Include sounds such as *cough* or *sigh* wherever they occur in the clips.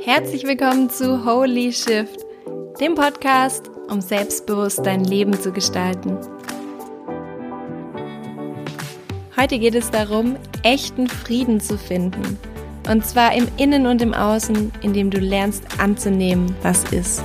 Herzlich willkommen zu Holy Shift, dem Podcast, um selbstbewusst dein Leben zu gestalten. Heute geht es darum, echten Frieden zu finden. Und zwar im Innen und im Außen, indem du lernst anzunehmen, was ist.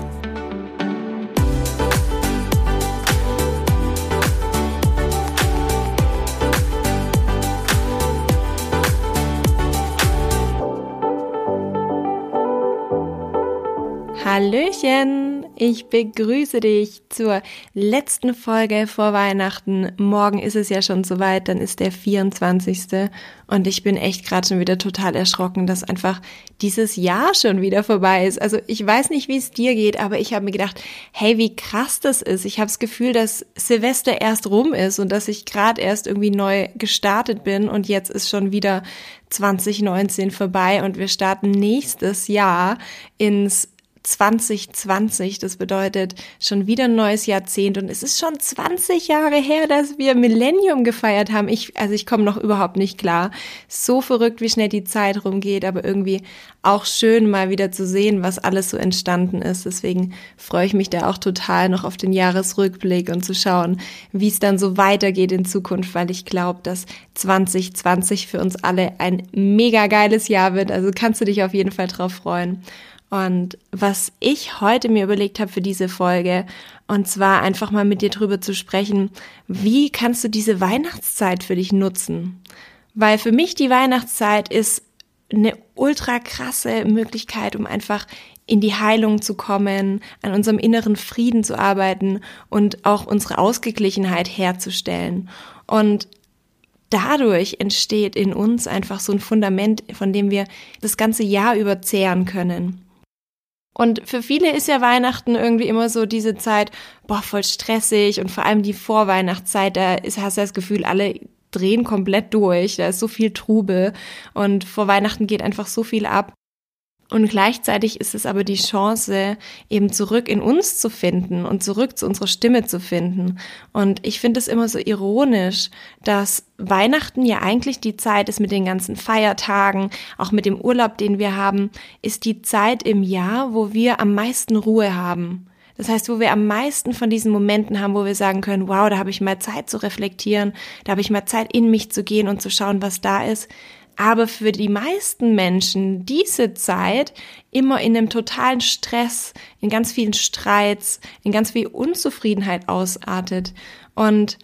Hallöchen, ich begrüße dich zur letzten Folge vor Weihnachten. Morgen ist es ja schon soweit, dann ist der 24. Und ich bin echt gerade schon wieder total erschrocken, dass einfach dieses Jahr schon wieder vorbei ist. Also ich weiß nicht, wie es dir geht, aber ich habe mir gedacht, hey, wie krass das ist. Ich habe das Gefühl, dass Silvester erst rum ist und dass ich gerade erst irgendwie neu gestartet bin und jetzt ist schon wieder 2019 vorbei und wir starten nächstes Jahr ins 2020. Das bedeutet schon wieder ein neues Jahrzehnt und es ist schon 20 Jahre her, dass wir Millennium gefeiert haben. Ich, also ich komme noch überhaupt nicht klar. So verrückt, wie schnell die Zeit rumgeht, aber irgendwie auch schön mal wieder zu sehen, was alles so entstanden ist. Deswegen freue ich mich da auch total noch auf den Jahresrückblick und zu schauen, wie es dann so weitergeht in Zukunft, weil ich glaube, dass 2020 für uns alle ein mega geiles Jahr wird. Also kannst du dich auf jeden Fall drauf freuen. Und was ich heute mir überlegt habe für diese Folge, und zwar einfach mal mit dir drüber zu sprechen, wie kannst du diese Weihnachtszeit für dich nutzen? Weil für mich die Weihnachtszeit ist eine ultra krasse Möglichkeit, um einfach in die Heilung zu kommen, an unserem inneren Frieden zu arbeiten und auch unsere Ausgeglichenheit herzustellen. Und dadurch entsteht in uns einfach so ein Fundament, von dem wir das ganze Jahr überzehren können. Und für viele ist ja Weihnachten irgendwie immer so diese Zeit, boah, voll stressig. Und vor allem die Vorweihnachtszeit, da ist, hast du das Gefühl, alle drehen komplett durch, da ist so viel Trubel. Und vor Weihnachten geht einfach so viel ab. Und gleichzeitig ist es aber die Chance, eben zurück in uns zu finden und zurück zu unserer Stimme zu finden. Und ich finde es immer so ironisch, dass Weihnachten ja eigentlich die Zeit ist mit den ganzen Feiertagen, auch mit dem Urlaub, den wir haben, ist die Zeit im Jahr, wo wir am meisten Ruhe haben. Das heißt, wo wir am meisten von diesen Momenten haben, wo wir sagen können, wow, da habe ich mal Zeit zu reflektieren, da habe ich mal Zeit in mich zu gehen und zu schauen, was da ist aber für die meisten Menschen diese Zeit immer in einem totalen Stress, in ganz vielen Streits, in ganz viel Unzufriedenheit ausartet. Und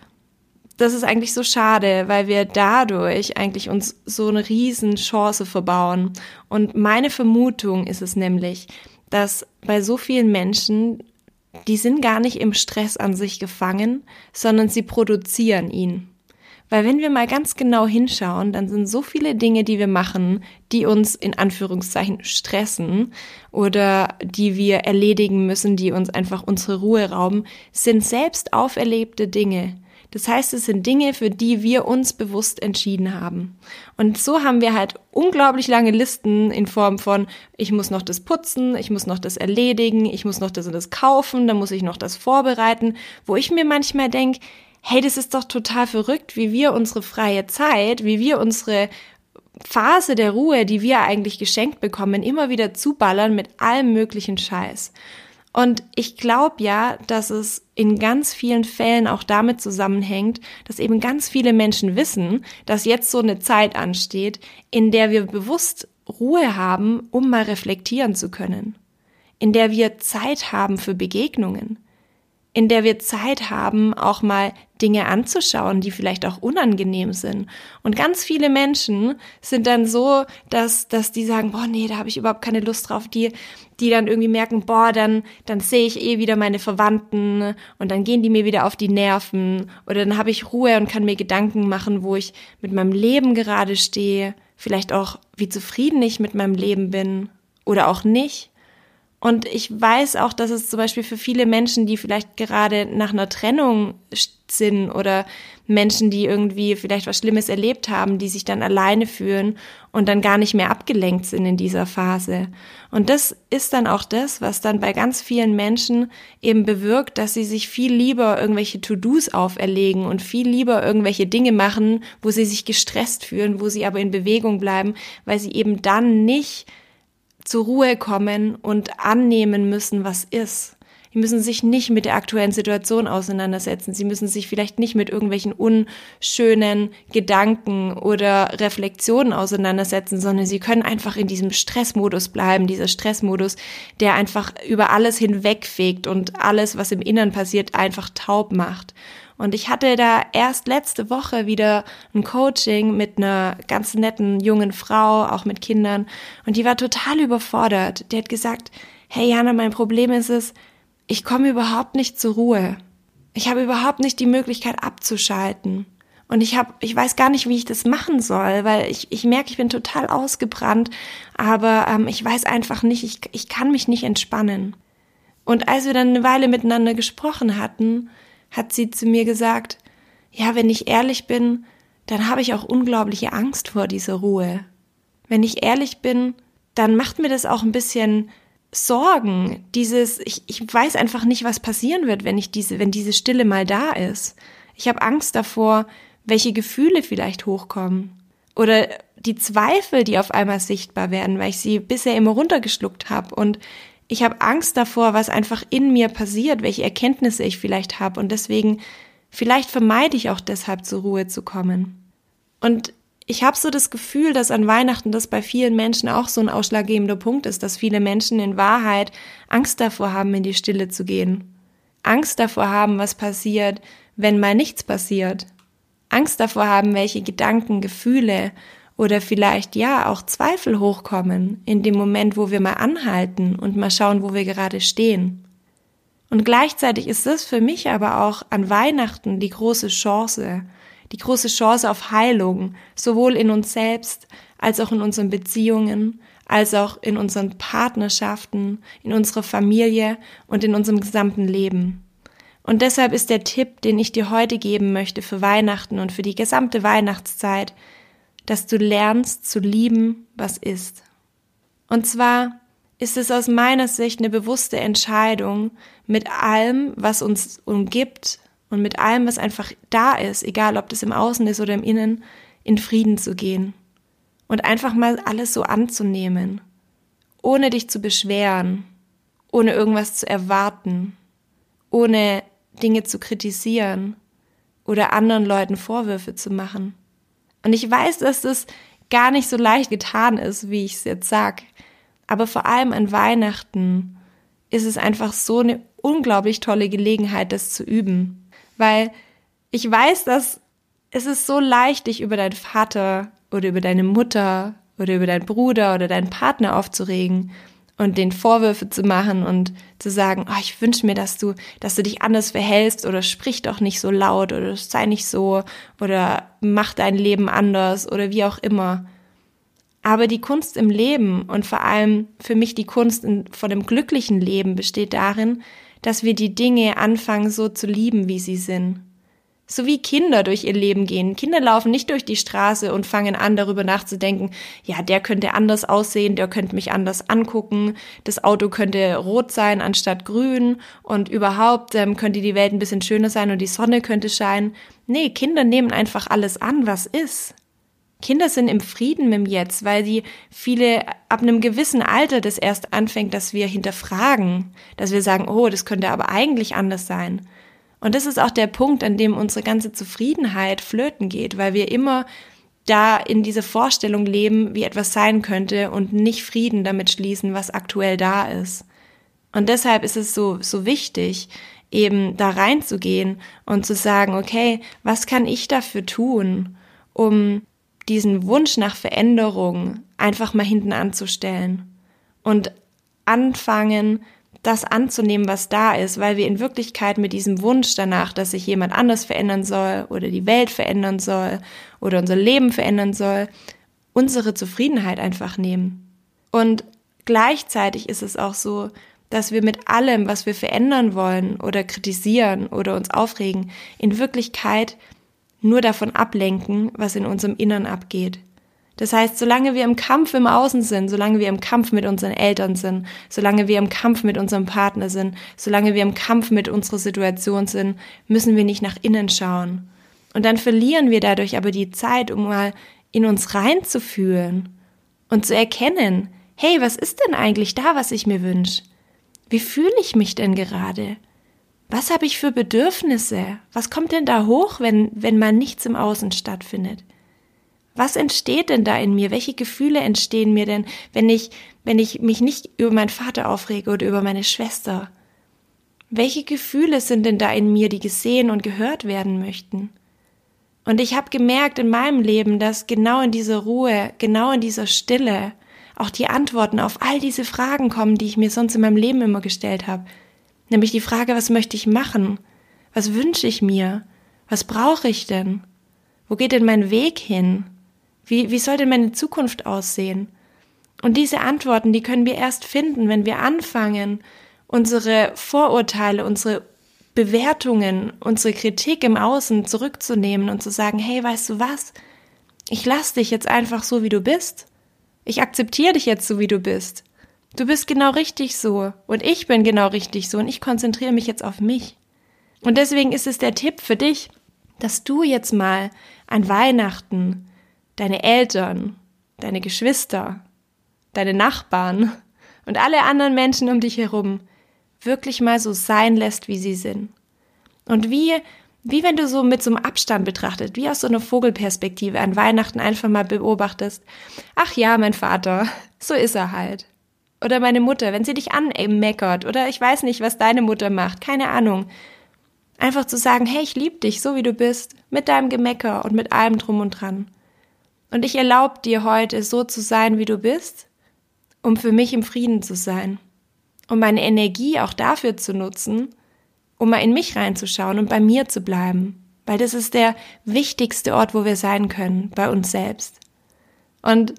das ist eigentlich so schade, weil wir dadurch eigentlich uns so eine riesen Chance verbauen. Und meine Vermutung ist es nämlich, dass bei so vielen Menschen, die sind gar nicht im Stress an sich gefangen, sondern sie produzieren ihn. Weil wenn wir mal ganz genau hinschauen, dann sind so viele Dinge, die wir machen, die uns in Anführungszeichen stressen oder die wir erledigen müssen, die uns einfach unsere Ruhe rauben, sind selbst auferlebte Dinge. Das heißt, es sind Dinge, für die wir uns bewusst entschieden haben. Und so haben wir halt unglaublich lange Listen in Form von, ich muss noch das putzen, ich muss noch das erledigen, ich muss noch das und das kaufen, dann muss ich noch das vorbereiten, wo ich mir manchmal denke, hey, das ist doch total verrückt, wie wir unsere freie Zeit, wie wir unsere Phase der Ruhe, die wir eigentlich geschenkt bekommen, immer wieder zuballern mit allem möglichen Scheiß. Und ich glaube ja, dass es in ganz vielen Fällen auch damit zusammenhängt, dass eben ganz viele Menschen wissen, dass jetzt so eine Zeit ansteht, in der wir bewusst Ruhe haben, um mal reflektieren zu können, in der wir Zeit haben für Begegnungen, in der wir Zeit haben, auch mal Dinge anzuschauen, die vielleicht auch unangenehm sind. Und ganz viele Menschen sind dann so, dass, dass die sagen, boah, nee, da habe ich überhaupt keine Lust drauf, die, die dann irgendwie merken, boah, dann, dann sehe ich eh wieder meine Verwandten und dann gehen die mir wieder auf die Nerven oder dann habe ich Ruhe und kann mir Gedanken machen, wo ich mit meinem Leben gerade stehe, vielleicht auch, wie zufrieden ich mit meinem Leben bin oder auch nicht. Und ich weiß auch, dass es zum Beispiel für viele Menschen, die vielleicht gerade nach einer Trennung sind oder Menschen, die irgendwie vielleicht was Schlimmes erlebt haben, die sich dann alleine fühlen und dann gar nicht mehr abgelenkt sind in dieser Phase. Und das ist dann auch das, was dann bei ganz vielen Menschen eben bewirkt, dass sie sich viel lieber irgendwelche To-Dos auferlegen und viel lieber irgendwelche Dinge machen, wo sie sich gestresst fühlen, wo sie aber in Bewegung bleiben, weil sie eben dann nicht zur Ruhe kommen und annehmen müssen, was ist. Die müssen sich nicht mit der aktuellen Situation auseinandersetzen. Sie müssen sich vielleicht nicht mit irgendwelchen unschönen Gedanken oder Reflexionen auseinandersetzen, sondern sie können einfach in diesem Stressmodus bleiben, dieser Stressmodus, der einfach über alles hinwegfegt und alles, was im Innern passiert, einfach taub macht. Und ich hatte da erst letzte Woche wieder ein Coaching mit einer ganz netten jungen Frau, auch mit Kindern. Und die war total überfordert. Die hat gesagt, hey Jana, mein Problem ist es, ich komme überhaupt nicht zur Ruhe. Ich habe überhaupt nicht die Möglichkeit abzuschalten. Und ich habe, ich weiß gar nicht, wie ich das machen soll, weil ich, ich merke, ich bin total ausgebrannt, aber ähm, ich weiß einfach nicht, ich, ich kann mich nicht entspannen. Und als wir dann eine Weile miteinander gesprochen hatten, hat sie zu mir gesagt, ja, wenn ich ehrlich bin, dann habe ich auch unglaubliche Angst vor dieser Ruhe. Wenn ich ehrlich bin, dann macht mir das auch ein bisschen Sorgen. Dieses, ich, ich weiß einfach nicht, was passieren wird, wenn ich diese, wenn diese Stille mal da ist. Ich habe Angst davor, welche Gefühle vielleicht hochkommen. Oder die Zweifel, die auf einmal sichtbar werden, weil ich sie bisher immer runtergeschluckt habe. Und ich habe Angst davor, was einfach in mir passiert, welche Erkenntnisse ich vielleicht habe und deswegen vielleicht vermeide ich auch deshalb zur Ruhe zu kommen. Und ich habe so das Gefühl, dass an Weihnachten das bei vielen Menschen auch so ein ausschlaggebender Punkt ist, dass viele Menschen in Wahrheit Angst davor haben, in die Stille zu gehen. Angst davor haben, was passiert, wenn mal nichts passiert. Angst davor haben, welche Gedanken, Gefühle oder vielleicht ja auch Zweifel hochkommen in dem Moment, wo wir mal anhalten und mal schauen, wo wir gerade stehen. Und gleichzeitig ist das für mich aber auch an Weihnachten die große Chance, die große Chance auf Heilung, sowohl in uns selbst als auch in unseren Beziehungen, als auch in unseren Partnerschaften, in unserer Familie und in unserem gesamten Leben. Und deshalb ist der Tipp, den ich dir heute geben möchte für Weihnachten und für die gesamte Weihnachtszeit, dass du lernst zu lieben, was ist. Und zwar ist es aus meiner Sicht eine bewusste Entscheidung, mit allem, was uns umgibt und mit allem, was einfach da ist, egal ob das im Außen ist oder im Innen, in Frieden zu gehen. Und einfach mal alles so anzunehmen, ohne dich zu beschweren, ohne irgendwas zu erwarten, ohne Dinge zu kritisieren oder anderen Leuten Vorwürfe zu machen. Und ich weiß, dass das gar nicht so leicht getan ist, wie ich es jetzt sag. Aber vor allem an Weihnachten ist es einfach so eine unglaublich tolle Gelegenheit, das zu üben. Weil ich weiß, dass es ist so leicht, dich über deinen Vater oder über deine Mutter oder über deinen Bruder oder deinen Partner aufzuregen und den Vorwürfe zu machen und zu sagen, oh, ich wünsche mir, dass du, dass du dich anders verhältst oder sprich doch nicht so laut oder sei nicht so oder mach dein Leben anders oder wie auch immer. Aber die Kunst im Leben und vor allem für mich die Kunst in, von dem glücklichen Leben besteht darin, dass wir die Dinge anfangen so zu lieben, wie sie sind so wie Kinder durch ihr Leben gehen. Kinder laufen nicht durch die Straße und fangen an, darüber nachzudenken, ja, der könnte anders aussehen, der könnte mich anders angucken, das Auto könnte rot sein anstatt grün und überhaupt ähm, könnte die Welt ein bisschen schöner sein und die Sonne könnte scheinen. Nee, Kinder nehmen einfach alles an, was ist. Kinder sind im Frieden mit dem Jetzt, weil sie viele ab einem gewissen Alter das erst anfängt, dass wir hinterfragen, dass wir sagen, oh, das könnte aber eigentlich anders sein. Und das ist auch der Punkt, an dem unsere ganze Zufriedenheit flöten geht, weil wir immer da in diese Vorstellung leben, wie etwas sein könnte und nicht Frieden damit schließen, was aktuell da ist. Und deshalb ist es so, so wichtig, eben da reinzugehen und zu sagen, okay, was kann ich dafür tun, um diesen Wunsch nach Veränderung einfach mal hinten anzustellen und anfangen, das anzunehmen, was da ist, weil wir in Wirklichkeit mit diesem Wunsch danach, dass sich jemand anders verändern soll oder die Welt verändern soll oder unser Leben verändern soll, unsere Zufriedenheit einfach nehmen. Und gleichzeitig ist es auch so, dass wir mit allem, was wir verändern wollen oder kritisieren oder uns aufregen, in Wirklichkeit nur davon ablenken, was in unserem Innern abgeht. Das heißt, solange wir im Kampf im Außen sind, solange wir im Kampf mit unseren Eltern sind, solange wir im Kampf mit unserem Partner sind, solange wir im Kampf mit unserer Situation sind, müssen wir nicht nach innen schauen. Und dann verlieren wir dadurch aber die Zeit, um mal in uns reinzufühlen und zu erkennen, hey, was ist denn eigentlich da, was ich mir wünsche? Wie fühle ich mich denn gerade? Was habe ich für Bedürfnisse? Was kommt denn da hoch, wenn, wenn mal nichts im Außen stattfindet? Was entsteht denn da in mir? Welche Gefühle entstehen mir denn, wenn ich, wenn ich mich nicht über meinen Vater aufrege oder über meine Schwester? Welche Gefühle sind denn da in mir, die gesehen und gehört werden möchten? Und ich habe gemerkt in meinem Leben, dass genau in dieser Ruhe, genau in dieser Stille auch die Antworten auf all diese Fragen kommen, die ich mir sonst in meinem Leben immer gestellt habe. Nämlich die Frage, was möchte ich machen? Was wünsche ich mir? Was brauche ich denn? Wo geht denn mein Weg hin? Wie, wie soll denn meine Zukunft aussehen? Und diese Antworten, die können wir erst finden, wenn wir anfangen, unsere Vorurteile, unsere Bewertungen, unsere Kritik im Außen zurückzunehmen und zu sagen, hey, weißt du was? Ich lass dich jetzt einfach so, wie du bist. Ich akzeptiere dich jetzt so, wie du bist. Du bist genau richtig so und ich bin genau richtig so und ich konzentriere mich jetzt auf mich. Und deswegen ist es der Tipp für dich, dass du jetzt mal an Weihnachten deine Eltern, deine Geschwister, deine Nachbarn und alle anderen Menschen um dich herum wirklich mal so sein lässt, wie sie sind. Und wie, wie wenn du so mit so einem Abstand betrachtet, wie aus so einer Vogelperspektive an Weihnachten einfach mal beobachtest, ach ja, mein Vater, so ist er halt. Oder meine Mutter, wenn sie dich anmeckert, oder ich weiß nicht, was deine Mutter macht, keine Ahnung. Einfach zu sagen, hey, ich liebe dich, so wie du bist, mit deinem Gemecker und mit allem drum und dran. Und ich erlaube dir heute so zu sein, wie du bist, um für mich im Frieden zu sein. Um meine Energie auch dafür zu nutzen, um mal in mich reinzuschauen und bei mir zu bleiben. Weil das ist der wichtigste Ort, wo wir sein können, bei uns selbst. Und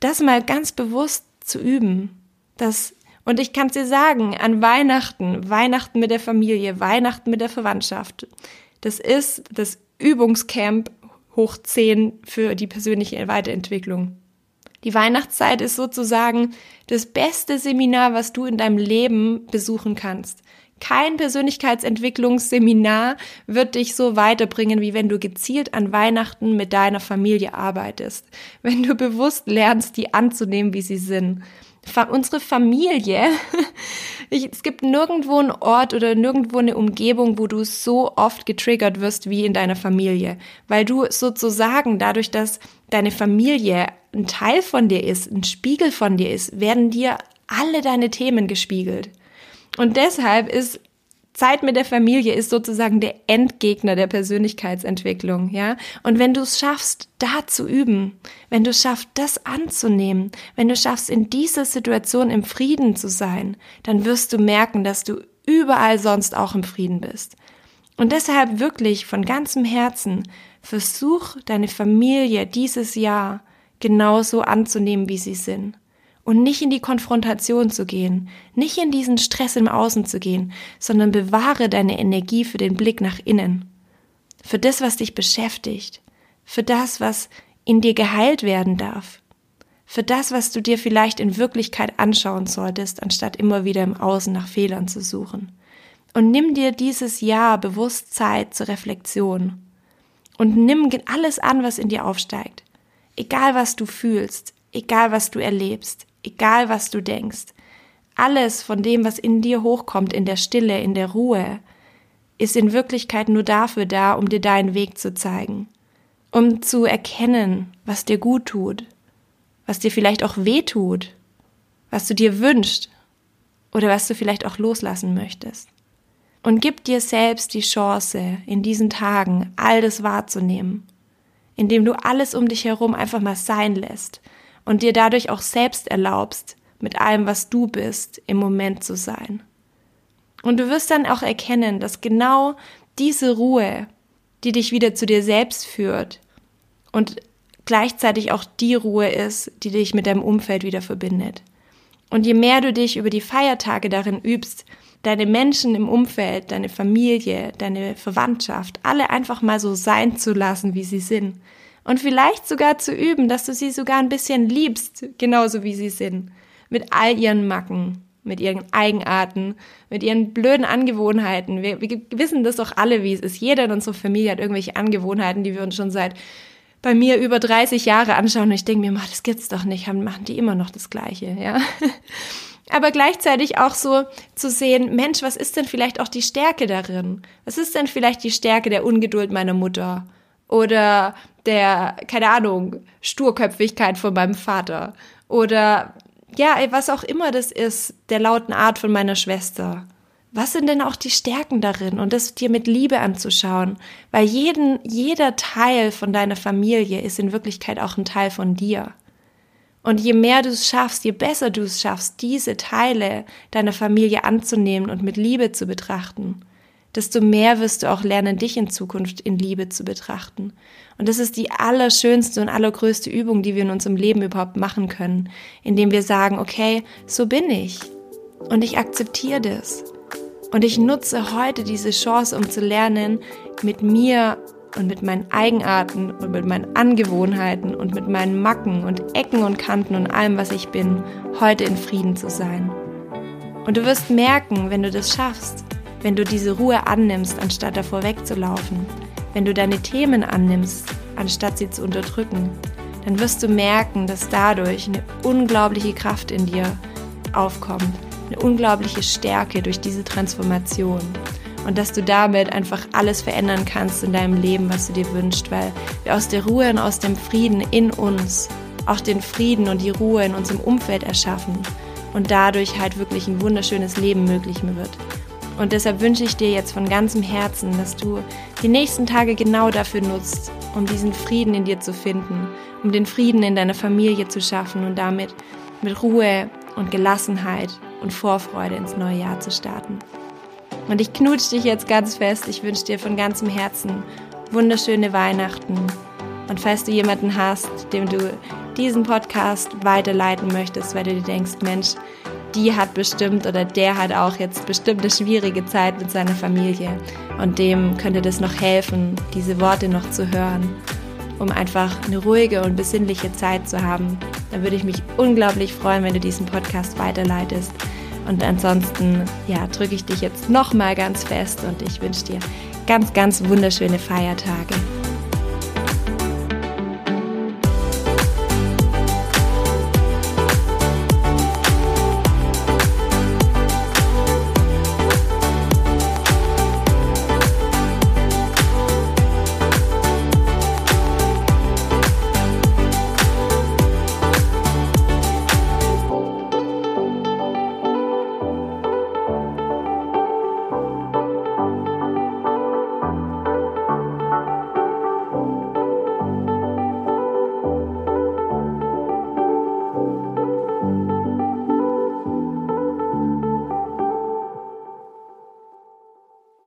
das mal ganz bewusst zu üben, das und ich kann es dir sagen, an Weihnachten, Weihnachten mit der Familie, Weihnachten mit der Verwandtschaft, das ist das Übungscamp hoch 10 für die persönliche Weiterentwicklung. Die Weihnachtszeit ist sozusagen das beste Seminar, was du in deinem Leben besuchen kannst. Kein Persönlichkeitsentwicklungsseminar wird dich so weiterbringen, wie wenn du gezielt an Weihnachten mit deiner Familie arbeitest. Wenn du bewusst lernst, die anzunehmen, wie sie sind unsere Familie, *laughs* ich, es gibt nirgendwo einen Ort oder nirgendwo eine Umgebung, wo du so oft getriggert wirst wie in deiner Familie, weil du sozusagen dadurch, dass deine Familie ein Teil von dir ist, ein Spiegel von dir ist, werden dir alle deine Themen gespiegelt. Und deshalb ist Zeit mit der Familie ist sozusagen der Endgegner der Persönlichkeitsentwicklung, ja. Und wenn du es schaffst, da zu üben, wenn du schaffst, das anzunehmen, wenn du schaffst, in dieser Situation im Frieden zu sein, dann wirst du merken, dass du überall sonst auch im Frieden bist. Und deshalb wirklich von ganzem Herzen versuch deine Familie dieses Jahr genauso anzunehmen, wie sie sind und nicht in die Konfrontation zu gehen, nicht in diesen Stress im Außen zu gehen, sondern bewahre deine Energie für den Blick nach innen, für das, was dich beschäftigt, für das, was in dir geheilt werden darf, für das, was du dir vielleicht in Wirklichkeit anschauen solltest, anstatt immer wieder im Außen nach Fehlern zu suchen. Und nimm dir dieses Jahr bewusst Zeit zur Reflexion. Und nimm alles an, was in dir aufsteigt. Egal was du fühlst, egal was du erlebst, egal was du denkst. Alles von dem, was in dir hochkommt, in der Stille, in der Ruhe, ist in Wirklichkeit nur dafür da, um dir deinen Weg zu zeigen, um zu erkennen, was dir gut tut, was dir vielleicht auch weh tut, was du dir wünschst oder was du vielleicht auch loslassen möchtest. Und gib dir selbst die Chance, in diesen Tagen all das wahrzunehmen, indem du alles um dich herum einfach mal sein lässt und dir dadurch auch selbst erlaubst, mit allem, was du bist, im Moment zu sein. Und du wirst dann auch erkennen, dass genau diese Ruhe, die dich wieder zu dir selbst führt und gleichzeitig auch die Ruhe ist, die dich mit deinem Umfeld wieder verbindet. Und je mehr du dich über die Feiertage darin übst, deine Menschen im Umfeld, deine Familie, deine Verwandtschaft, alle einfach mal so sein zu lassen, wie sie sind. Und vielleicht sogar zu üben, dass du sie sogar ein bisschen liebst, genauso wie sie sind. Mit all ihren Macken, mit ihren Eigenarten, mit ihren blöden Angewohnheiten. Wir, wir wissen das doch alle, wie es ist. Jeder in unserer Familie hat irgendwelche Angewohnheiten, die wir uns schon seit bei mir über 30 Jahre anschauen und ich denke mir, das gibt's doch nicht, machen die immer noch das Gleiche, ja. *laughs* Aber gleichzeitig auch so zu sehen, Mensch, was ist denn vielleicht auch die Stärke darin? Was ist denn vielleicht die Stärke der Ungeduld meiner Mutter? Oder der, keine Ahnung, Sturköpfigkeit von meinem Vater? Oder ja, was auch immer das ist, der lauten Art von meiner Schwester. Was sind denn auch die Stärken darin? Und das dir mit Liebe anzuschauen. Weil jeden, jeder Teil von deiner Familie ist in Wirklichkeit auch ein Teil von dir. Und je mehr du es schaffst, je besser du es schaffst, diese Teile deiner Familie anzunehmen und mit Liebe zu betrachten, desto mehr wirst du auch lernen, dich in Zukunft in Liebe zu betrachten. Und das ist die allerschönste und allergrößte Übung, die wir in unserem Leben überhaupt machen können, indem wir sagen, okay, so bin ich. Und ich akzeptiere das. Und ich nutze heute diese Chance, um zu lernen, mit mir und mit meinen Eigenarten und mit meinen Angewohnheiten und mit meinen Macken und Ecken und Kanten und allem, was ich bin, heute in Frieden zu sein. Und du wirst merken, wenn du das schaffst, wenn du diese Ruhe annimmst, anstatt davor wegzulaufen, wenn du deine Themen annimmst, anstatt sie zu unterdrücken, dann wirst du merken, dass dadurch eine unglaubliche Kraft in dir aufkommt, eine unglaubliche Stärke durch diese Transformation und dass du damit einfach alles verändern kannst in deinem Leben, was du dir wünschst, weil wir aus der Ruhe und aus dem Frieden in uns auch den Frieden und die Ruhe in unserem Umfeld erschaffen und dadurch halt wirklich ein wunderschönes Leben möglich wird. Und deshalb wünsche ich dir jetzt von ganzem Herzen, dass du die nächsten Tage genau dafür nutzt, um diesen Frieden in dir zu finden, um den Frieden in deiner Familie zu schaffen und damit mit Ruhe und Gelassenheit und Vorfreude ins neue Jahr zu starten. Und ich knutsche dich jetzt ganz fest. Ich wünsche dir von ganzem Herzen wunderschöne Weihnachten. Und falls du jemanden hast, dem du diesen Podcast weiterleiten möchtest, weil du dir denkst, Mensch, die hat bestimmt oder der hat auch jetzt bestimmt eine schwierige Zeit mit seiner Familie und dem könnte das noch helfen, diese Worte noch zu hören, um einfach eine ruhige und besinnliche Zeit zu haben. Da würde ich mich unglaublich freuen, wenn du diesen Podcast weiterleitest. Und ansonsten, ja, drücke ich dich jetzt nochmal ganz fest und ich wünsche dir ganz, ganz wunderschöne Feiertage.